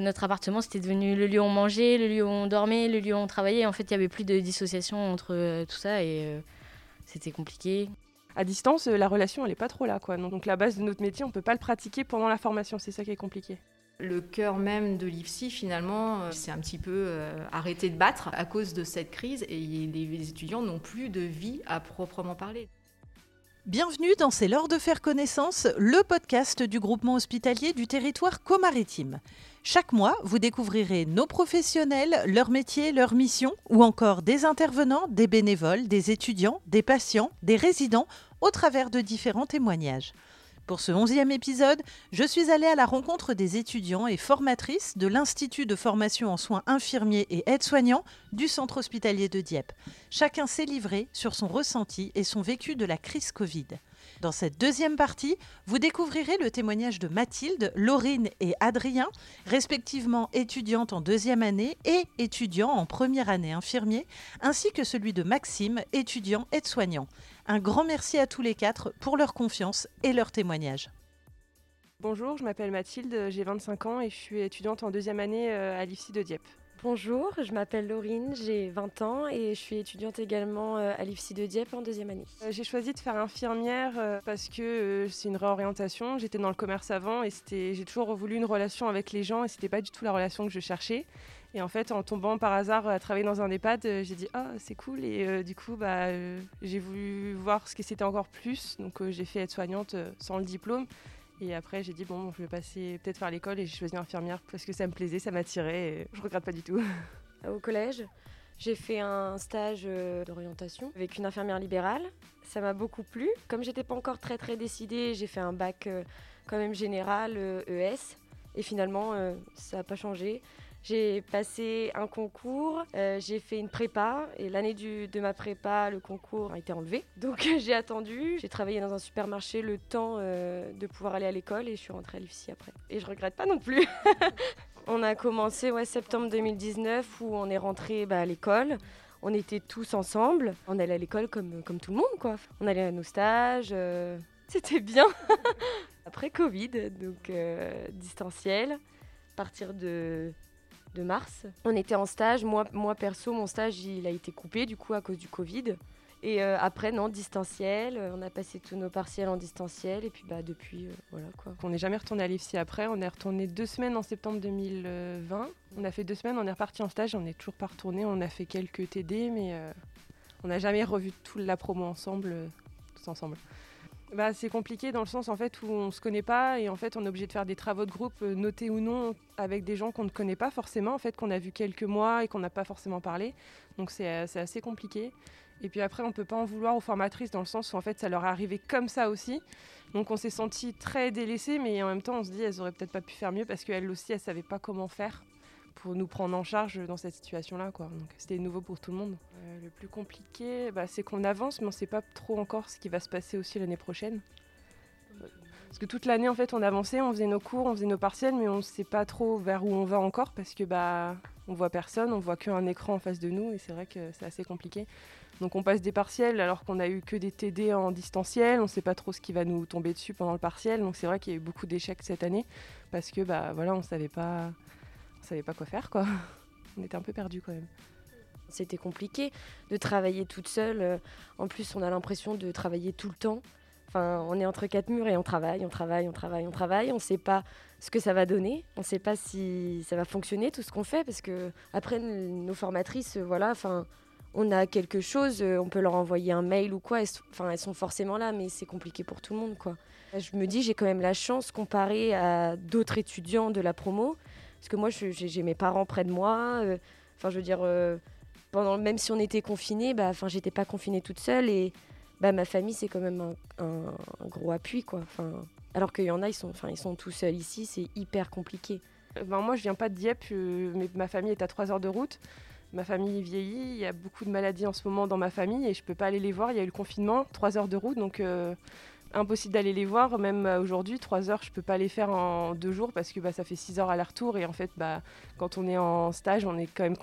Notre appartement, c'était devenu le lieu où on mangeait, le lieu où on dormait, le lieu où on travaillait. En fait, il n'y avait plus de dissociation entre euh, tout ça et euh, c'était compliqué. À distance, euh, la relation, elle n'est pas trop là. Quoi. Donc la base de notre métier, on ne peut pas le pratiquer pendant la formation. C'est ça qui est compliqué. Le cœur même de l'IFSI, finalement, c'est un petit peu arrêté de battre à cause de cette crise et les étudiants n'ont plus de vie à proprement parler. Bienvenue dans C'est l'heure de faire connaissance, le podcast du groupement hospitalier du territoire comaritime. Chaque mois, vous découvrirez nos professionnels, leur métier, leur mission, ou encore des intervenants, des bénévoles, des étudiants, des patients, des résidents, au travers de différents témoignages. Pour ce onzième épisode, je suis allée à la rencontre des étudiants et formatrices de l'Institut de formation en soins infirmiers et aides-soignants du centre hospitalier de Dieppe. Chacun s'est livré sur son ressenti et son vécu de la crise Covid. Dans cette deuxième partie, vous découvrirez le témoignage de Mathilde, Laurine et Adrien, respectivement étudiantes en deuxième année et étudiants en première année infirmier, ainsi que celui de Maxime, étudiant aide-soignant. Un grand merci à tous les quatre pour leur confiance et leur témoignage. Bonjour, je m'appelle Mathilde, j'ai 25 ans et je suis étudiante en deuxième année euh, à l'IFSI de Dieppe. Bonjour, je m'appelle Laurine, j'ai 20 ans et je suis étudiante également euh, à l'IFSI de Dieppe en deuxième année. Euh, j'ai choisi de faire infirmière euh, parce que c'est une réorientation. J'étais dans le commerce avant et j'ai toujours voulu une relation avec les gens et c'était pas du tout la relation que je cherchais. Et en fait, en tombant par hasard à travailler dans un EHPAD, j'ai dit ah c'est cool et du coup bah j'ai voulu voir ce que c'était encore plus. Donc j'ai fait être soignante sans le diplôme et après, j'ai dit, bon, je vais passer peut-être faire l'école et j'ai choisi infirmière parce que ça me plaisait, ça m'attirait et je regrette pas du tout. Au collège, j'ai fait un stage euh, d'orientation avec une infirmière libérale. Ça m'a beaucoup plu. Comme j'étais pas encore très très décidée, j'ai fait un bac euh, quand même général, ES. Euh, e et finalement, ça n'a pas changé. J'ai passé un concours, euh, j'ai fait une prépa et l'année de ma prépa, le concours a été enlevé. Donc j'ai attendu, j'ai travaillé dans un supermarché le temps euh, de pouvoir aller à l'école et je suis rentrée à l'IFSI après. Et je regrette pas non plus. on a commencé ouais, septembre 2019 où on est rentré bah, à l'école. On était tous ensemble. On allait à l'école comme, tout le monde, quoi. On allait à nos stages. Euh, c'était bien. Après Covid, donc distanciel. Partir de de mars. On était en stage. Moi, moi, perso, mon stage, il a été coupé du coup à cause du Covid. Et euh, après, non, distanciel. On a passé tous nos partiels en distanciel. Et puis, bah, depuis, euh, voilà quoi. On n'est jamais retourné à l'IFSI après. On est retourné deux semaines en septembre 2020. On a fait deux semaines, on est reparti en stage. On n'est toujours pas retourné. On a fait quelques TD, mais euh, on n'a jamais revu toute la promo ensemble, tous ensemble bah, C'est compliqué dans le sens en fait où on se connaît pas et en fait on est obligé de faire des travaux de groupe, euh, notés ou non, avec des gens qu'on ne connaît pas forcément, en fait qu'on a vu quelques mois et qu'on n'a pas forcément parlé. Donc c'est euh, assez compliqué. Et puis après on ne peut pas en vouloir aux formatrices dans le sens où en fait ça leur est arrivé comme ça aussi. Donc on s'est senti très délaissés mais en même temps on se dit elles auraient peut-être pas pu faire mieux parce qu'elles aussi elles savaient pas comment faire pour nous prendre en charge dans cette situation-là. C'était nouveau pour tout le monde. Euh, le plus compliqué, bah, c'est qu'on avance, mais on ne sait pas trop encore ce qui va se passer aussi l'année prochaine. Parce que toute l'année, en fait, on avançait, on faisait nos cours, on faisait nos partiels, mais on ne sait pas trop vers où on va encore parce que bah, on voit personne, on voit qu'un écran en face de nous et c'est vrai que c'est assez compliqué. Donc on passe des partiels alors qu'on a eu que des TD en distanciel, on ne sait pas trop ce qui va nous tomber dessus pendant le partiel. Donc c'est vrai qu'il y a eu beaucoup d'échecs cette année parce que bah voilà, on savait pas on savait pas quoi faire, quoi. On était un peu perdus quand même. C'était compliqué de travailler toute seule. Euh, en plus, on a l'impression de travailler tout le temps. Enfin, on est entre quatre murs et on travaille, on travaille, on travaille, on travaille. On ne sait pas ce que ça va donner. On ne sait pas si ça va fonctionner tout ce qu'on fait parce que après nos formatrices, euh, voilà, enfin, on a quelque chose, euh, on peut leur envoyer un mail ou quoi. Enfin, elles sont forcément là, mais c'est compliqué pour tout le monde, quoi. Je me dis, j'ai quand même la chance comparé à d'autres étudiants de la promo parce que moi, j'ai mes parents près de moi. Euh, enfin, je veux dire, euh, pendant, même si on était confinés, bah, enfin, j'étais pas confinée toute seule. Et bah, ma famille, c'est quand même un, gros appui, quoi. Alors qu'il y en a, ils sont, enfin, sont tout seuls ici, c'est hyper compliqué. Euh, ben, moi, je viens pas de Dieppe, mais ma famille est à 3 heures de route. Ma famille vieillit, il y a beaucoup de maladies en ce moment dans ma famille et je peux pas aller les voir. Il y a eu le confinement, 3 heures de route, donc impossible d'aller les voir. Même euh, aujourd'hui, trois heures, je peux pas les faire en deux jours parce que bah, ça fait six heures aller-retour. Et en fait, bah, quand on est en stage, on est quand même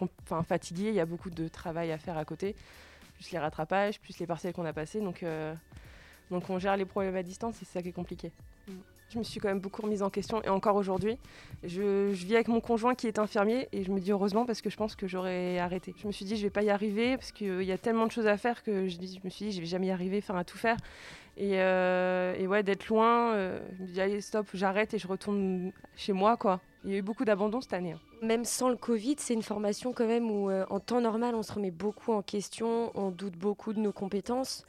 fatigué. Il y a beaucoup de travail à faire à côté, plus les rattrapages, plus les partiels qu'on a passés. Donc, euh, donc on gère les problèmes à distance et c'est ça qui est compliqué. Mm. Je me suis quand même beaucoup remise en question et encore aujourd'hui. Je, je, vis avec mon conjoint qui est infirmier et je me dis heureusement parce que je pense que j'aurais arrêté. Je me suis dit je vais pas y arriver parce qu'il y a tellement de choses à faire que je, je me suis dit je vais jamais y arriver, enfin à tout faire. Et, euh, et ouais, d'être loin, euh, je me dis allez stop, j'arrête et je retourne chez moi quoi. Il y a eu beaucoup d'abandon cette année. hein. Même sans le Covid, c'est une formation quand même où euh, en temps normal, on se remet beaucoup en question, on doute beaucoup de nos compétences.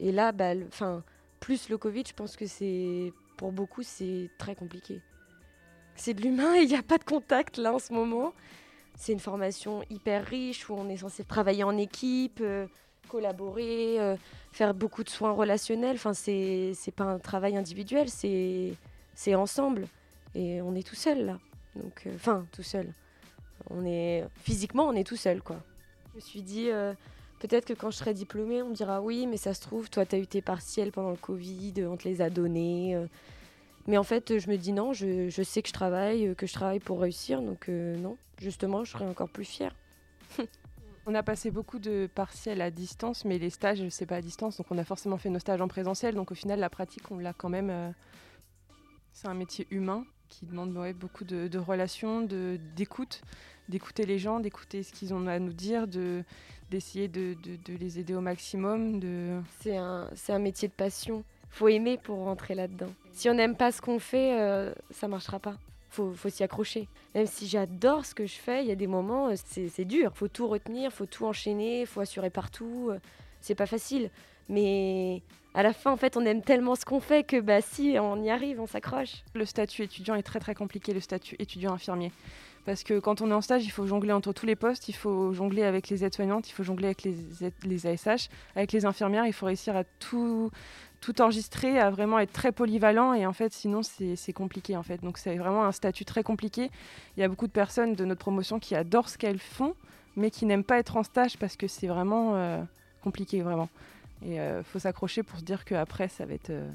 Et là, bah, 'fin, plus le Covid, je pense que c'est pour beaucoup, c'est très compliqué. C'est de l'humain et il n'y a pas de contact là en ce moment. C'est une formation hyper riche où on est censé travailler en équipe, euh, collaborer, euh, faire beaucoup de soins relationnels. Enfin, c'est pas un travail individuel, c'est ensemble. Et on est tout seul là. Donc, euh, enfin, tout seul. On est physiquement, on est tout seul, quoi. Je me suis dit, peut-être que quand je serai diplômée, on me dira oui, mais ça se trouve, toi, tu as eu tes partiels pendant le Covid, on te les a donnés. euh. Mais en fait, je me dis non, je, je sais que je travaille, euh, que je travaille pour réussir, donc euh, non, justement, je serai encore plus fière. On a passé beaucoup de partiels à distance, mais les stages, c'est pas à distance. Donc on a forcément fait nos stages en présentiel. Donc au final, la pratique, on l'a quand même. euh, C'est un métier humain qui demande beaucoup de, de relations, d'écoute, d'écouter les gens, d'écouter ce qu'ils ont à nous dire, de d'essayer de, de- les aider au maximum. C'est un, un métier de passion. Faut aimer pour rentrer là-dedans. Si on n'aime pas ce qu'on fait, euh, ça marchera pas. Faut, faut s'y accrocher. Même si j'adore ce que je fais, il y a des moments, euh, c'est c'est dur. Faut tout retenir, faut tout enchaîner, faut assurer partout. euh, C'est pas facile. Mais à la fin, en fait, on aime tellement ce qu'on fait que bah si, on y arrive, on s'accroche. Le statut étudiant est très très compliqué, le statut étudiant infirmier. Parce que quand on est en stage, il faut jongler entre tous les postes, il faut jongler avec les aides-soignantes, il faut jongler avec les, ASH, avec les infirmières, il faut réussir à tout, tout enregistrer, à vraiment être très polyvalent et en fait sinon c'est compliqué en fait. Donc c'est vraiment un statut très compliqué. Il y a beaucoup de personnes de notre promotion qui adorent ce qu'elles font mais qui n'aiment pas être en stage parce que c'est vraiment euh, compliqué vraiment. Et il faut s'accrocher pour se dire qu'après ça va être... euh,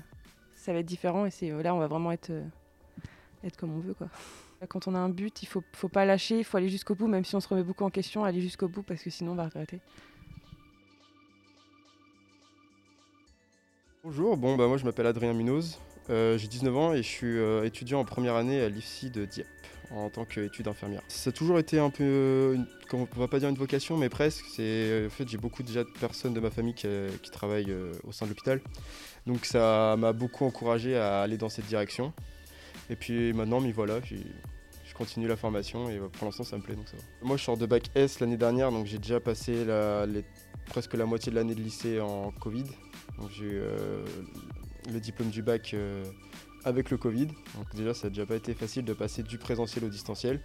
ça va être différent. Et c'est euh, là on va vraiment être, euh, comme on veut quoi. Quand on a un but, il faut, faut pas lâcher, il faut aller jusqu'au bout, même si on se remet beaucoup en question, aller jusqu'au bout parce que sinon on va regretter. Bonjour, bon bah moi je m'appelle Adrien Munoz, euh, j'ai 19 ans et je suis euh, étudiant en première année à l'IFSI de Dieppe en tant qu'étude infirmière. Ça a toujours été un peu, une- on va pas dire une vocation mais presque, en fait j'ai beaucoup déjà de personnes de ma famille qui, euh, travaillent euh, au sein de l'hôpital, donc ça m'a beaucoup encouragé à aller dans cette direction. Et puis maintenant m'y voilà, je continue la formation et euh, pour l'instant ça me plaît donc ça. Moi je sors de bac S l'année dernière donc j'ai déjà passé presque la moitié de l'année de lycée en Covid. Donc j'ai eu le diplôme du bac avec le Covid. Donc déjà ça n'a déjà pas été facile de passer du présentiel au distanciel.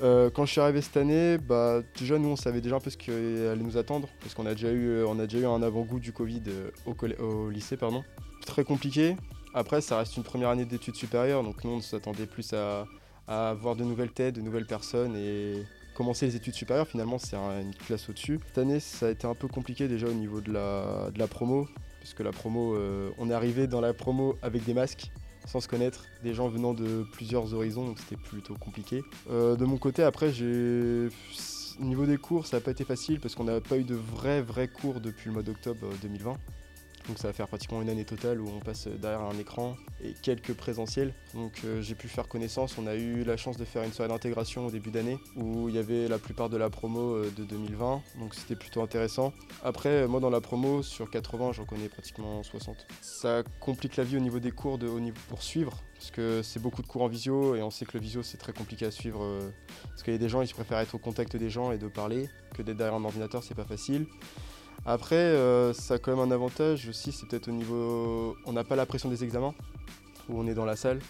Euh, quand je suis arrivé cette année, bah, déjà nous on savait déjà un peu ce qui allait nous attendre parce qu'on a déjà eu, euh, a déjà eu un avant-goût du Covid euh, au, lycée. Pardon. Très compliqué. Après ça reste une première année d'études supérieures donc nous on s'attendait plus à, à voir de nouvelles têtes, de nouvelles personnes et commencer les études supérieures finalement c'est un- une classe au-dessus. Cette année ça a été un peu compliqué déjà au niveau de la, promo puisque la promo, on est arrivé dans la promo avec des masques, sans se connaître, des gens venant de plusieurs horizons, donc c'était plutôt compliqué. Euh, de mon côté, après, j'ai. Au niveau des cours, ça n'a pas été facile parce qu'on n'a pas eu de vrais, vrais cours depuis le mois d'octobre euh, 2020. Donc ça va faire pratiquement une année totale où on passe derrière un écran et quelques présentiels. Donc euh, j'ai pu faire connaissance. On a eu la chance de faire une soirée d'intégration au début d'année où il y avait la plupart de la promo euh, de 2020. Donc c'était plutôt intéressant. Après, euh, moi dans la promo, sur 80, j'en connais pratiquement 60. Ça complique la vie au niveau des cours haut niveau pour suivre. Parce que c'est beaucoup de cours en visio et on sait que le visio c'est très compliqué à suivre. parce qu'il y a des gens, ils préfèrent être au contact des gens et de parler que d'être derrière un ordinateur, c'est pas facile. Après, euh, ça a quand même un avantage aussi, c'est peut-être au niveau. On n'a pas la pression des examens, où on est dans la salle.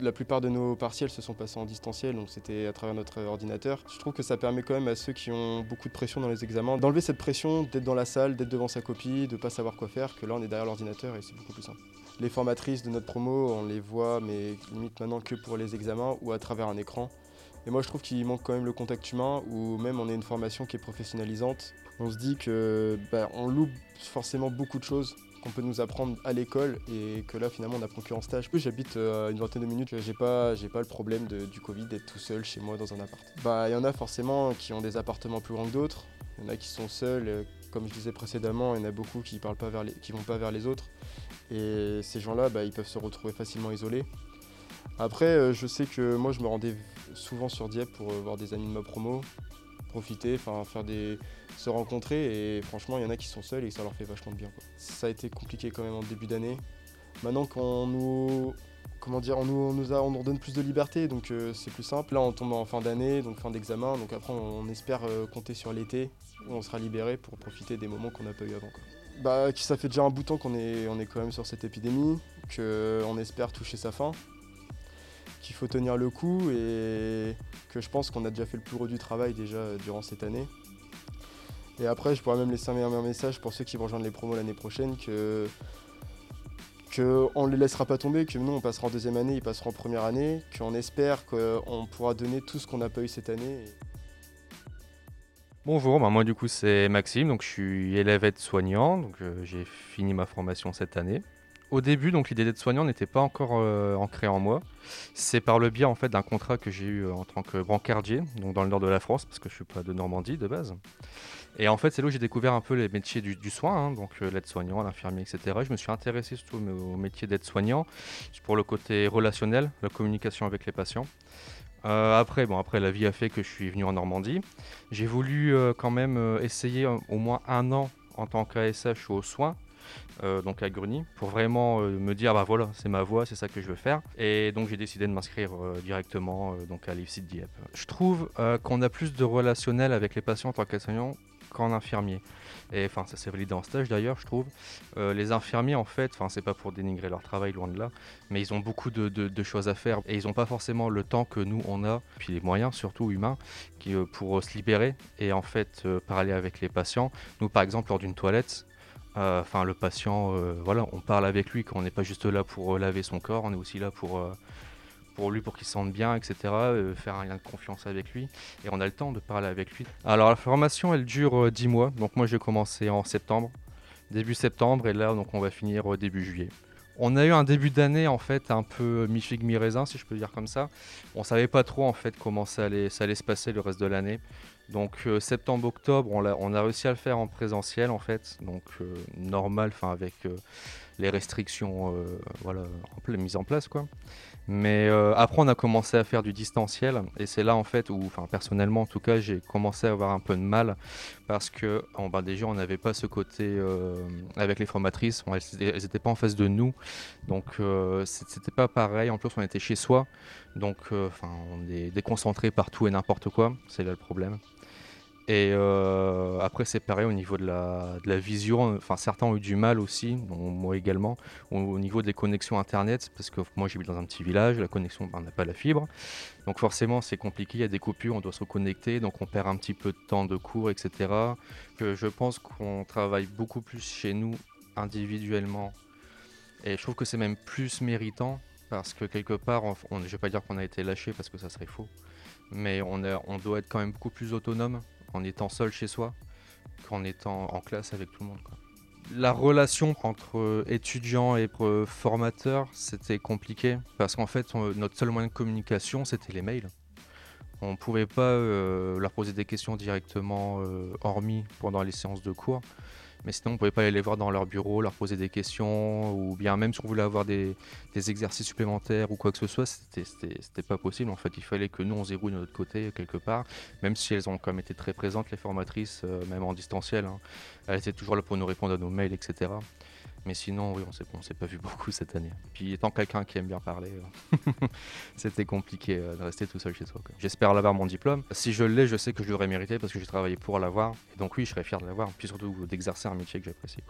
La plupart de nos partiels se sont passés en distanciel, donc c'était à travers notre ordinateur. Je trouve que ça permet quand même à ceux qui ont beaucoup de pression dans les examens d'enlever cette pression, d'être dans la salle, d'être devant sa copie, de pas savoir quoi faire, que là on est derrière l'ordinateur et c'est beaucoup plus simple. Les formatrices de notre promo, on les voit, mais limite maintenant que pour les examens ou à travers un écran. Et moi je trouve qu'il manque quand même le contact humain, ou même on a une formation qui est professionnalisante. On se dit que bah, on loupe forcément beaucoup de choses qu'on peut nous apprendre à l'école et que là finalement on apprend que en stage. J'habite euh, une vingtaine de minutes, j'ai pas, j'ai pas le problème du Covid d'être tout seul chez moi dans un appart. Bah il y en a forcément qui ont des appartements plus grands que d'autres, il y en a qui sont seuls, euh, comme je disais précédemment, il y en a beaucoup qui parlent pas vers les, qui vont pas vers les autres. Et ces gens-là, bah, ils peuvent se retrouver facilement isolés. Après, euh, je sais que moi, je me rendais souvent sur Dieppe pour voir des amis de ma promo, profiter, enfin faire des, se rencontrer. Et franchement, il y en a qui sont seuls et ça leur fait vachement de bien. quoi. Ça a été compliqué quand même en début d'année. Maintenant qu'on nous, comment dire, on nous, on a, on redonne plus de liberté, donc euh, c'est plus simple. Là, on tombe en fin d'année, donc fin d'examen, donc après, on, espère euh, compter sur l'été où on sera libéré pour profiter des moments qu'on n'a pas eu avant. Bah, ça fait déjà un bout de temps qu'on est, est quand même sur cette épidémie, qu'on espère toucher sa fin, qu'il faut tenir le coup et que je pense qu'on a déjà fait le plus gros du travail déjà euh, durant cette année. Et après, je pourrais même laisser un un message pour ceux qui vont rejoindre les promos l'année prochaine que qu'on ne les laissera pas tomber, que nous on passera en deuxième année, ils passeront en première année, qu'on espère qu'on pourra donner tout ce qu'on n'a pas eu cette année. Bonjour, bah, moi du coup c'est Maxime, donc je suis élève aide-soignant, donc euh, j'ai fini ma formation cette année. Au début, donc l'idée d'aide-soignant n'était pas encore euh, ancrée en moi. C'est par le biais en fait d'un contrat que j'ai eu euh, en tant que brancardier, donc dans le nord de la France, parce que je suis pas de Normandie de base. Et en fait, c'est là où j'ai découvert un peu les métiers du, soin, hein, donc euh, l'aide-soignant, l'infirmier, etc. Je me suis intéressé surtout au, métier d'aide-soignant pour le côté relationnel, la communication avec les patients. Après, bon, après, la vie a fait que je suis venu en Normandie. J'ai voulu quand même essayer au moins un an en tant qu'ASH aux soins, euh, donc à Greny, pour vraiment euh, me dire, bah voilà, c'est ma voie, c'est ça que je veux faire. Et donc j'ai décidé de m'inscrire euh, directement donc à l'IFSI de Dieppe. Je trouve qu'on a plus de relationnel avec les patients en tant qu'aide-soignant qu'en infirmier. Et enfin, ça s'est validé en stage d'ailleurs, je trouve. Les infirmiers, en fait, enfin, c'est pas pour dénigrer leur travail, loin de là, mais ils ont beaucoup de, choses à faire et ils n'ont pas forcément le temps que nous on a, puis les moyens surtout humains, qui, pour se libérer et en fait parler avec les patients. Nous, par exemple, lors d'une toilette, enfin le patient, euh, voilà, on parle avec lui, qu'on n'est pas juste là pour euh, laver son corps, on est aussi là pour euh, lui, pour qu'il se sente bien, etc. faire un lien de confiance avec lui. Et on a le temps de parler avec lui. Alors la formation, elle dure euh, 10 mois. Donc moi, j'ai commencé en septembre, début septembre, et là, donc on va finir début juillet. On a eu un début d'année en fait un peu mi-figue mi-raisin si je peux dire comme ça. On savait pas trop en fait comment ça allait, ça allait se passer le reste de l'année. Donc euh, septembre-octobre, on, a réussi à le faire en présentiel en fait, donc euh, normal, enfin avec euh, les restrictions euh, voilà, mises en place quoi. Mais euh, après on a commencé à faire du distanciel et c'est là en fait où, enfin personnellement en tout cas, j'ai commencé à avoir un peu de mal parce que en bas déjà on n'avait pas ce côté euh, avec les formatrices, on- elles n'étaient pas en face de nous, donc euh, c'était pas pareil. En plus on était chez soi, donc enfin on est déconcentré partout et n'importe quoi, c'est là le problème. Et euh, après, c'est pareil au niveau de la, vision. Enfin, certains ont eu du mal aussi, moi également, au, au niveau des connexions Internet, parce que moi j'habite dans un petit village, la connexion, ben, n'a pas la fibre. Donc forcément, c'est compliqué, il y a des coupures, on doit se reconnecter, donc on perd un petit peu de temps de cours, etc. Que je pense qu'on travaille beaucoup plus chez nous individuellement. Et je trouve que c'est même plus méritant, parce que quelque part, je ne vais pas dire qu'on a été lâché, parce que ça serait faux mais on doit être quand même beaucoup plus autonome en étant seul chez soi qu'en étant en classe avec tout le monde. La relation entre euh, étudiants et euh, formateurs, c'était compliqué parce qu'en fait, notre seul moyen de communication, c'était les mails. On ne pouvait pas euh, leur poser des questions directement, hormis pendant les séances de cours. Mais sinon, on pouvait pas aller les voir dans leur bureau, leur poser des questions, ou bien même si on voulait avoir des, exercices supplémentaires ou quoi que ce soit, c'était- pas possible. En fait, il fallait que nous, on se de notre côté quelque part, même si elles ont quand même été très présentes, les formatrices, euh, même en distanciel. hein. Elles étaient toujours là pour nous répondre à nos mails, etc. Mais sinon, oui, on s'est s'est pas vu beaucoup cette année. Puis étant quelqu'un qui aime bien parler, euh, c'était compliqué euh, de rester tout seul chez soi. J'espère l'avoir mon diplôme. Si je l'ai, je sais que je l'aurais mérité parce que j'ai travaillé pour l'avoir. Donc oui, je serais fier de l'avoir. Puis surtout d'exercer un métier que j'apprécie.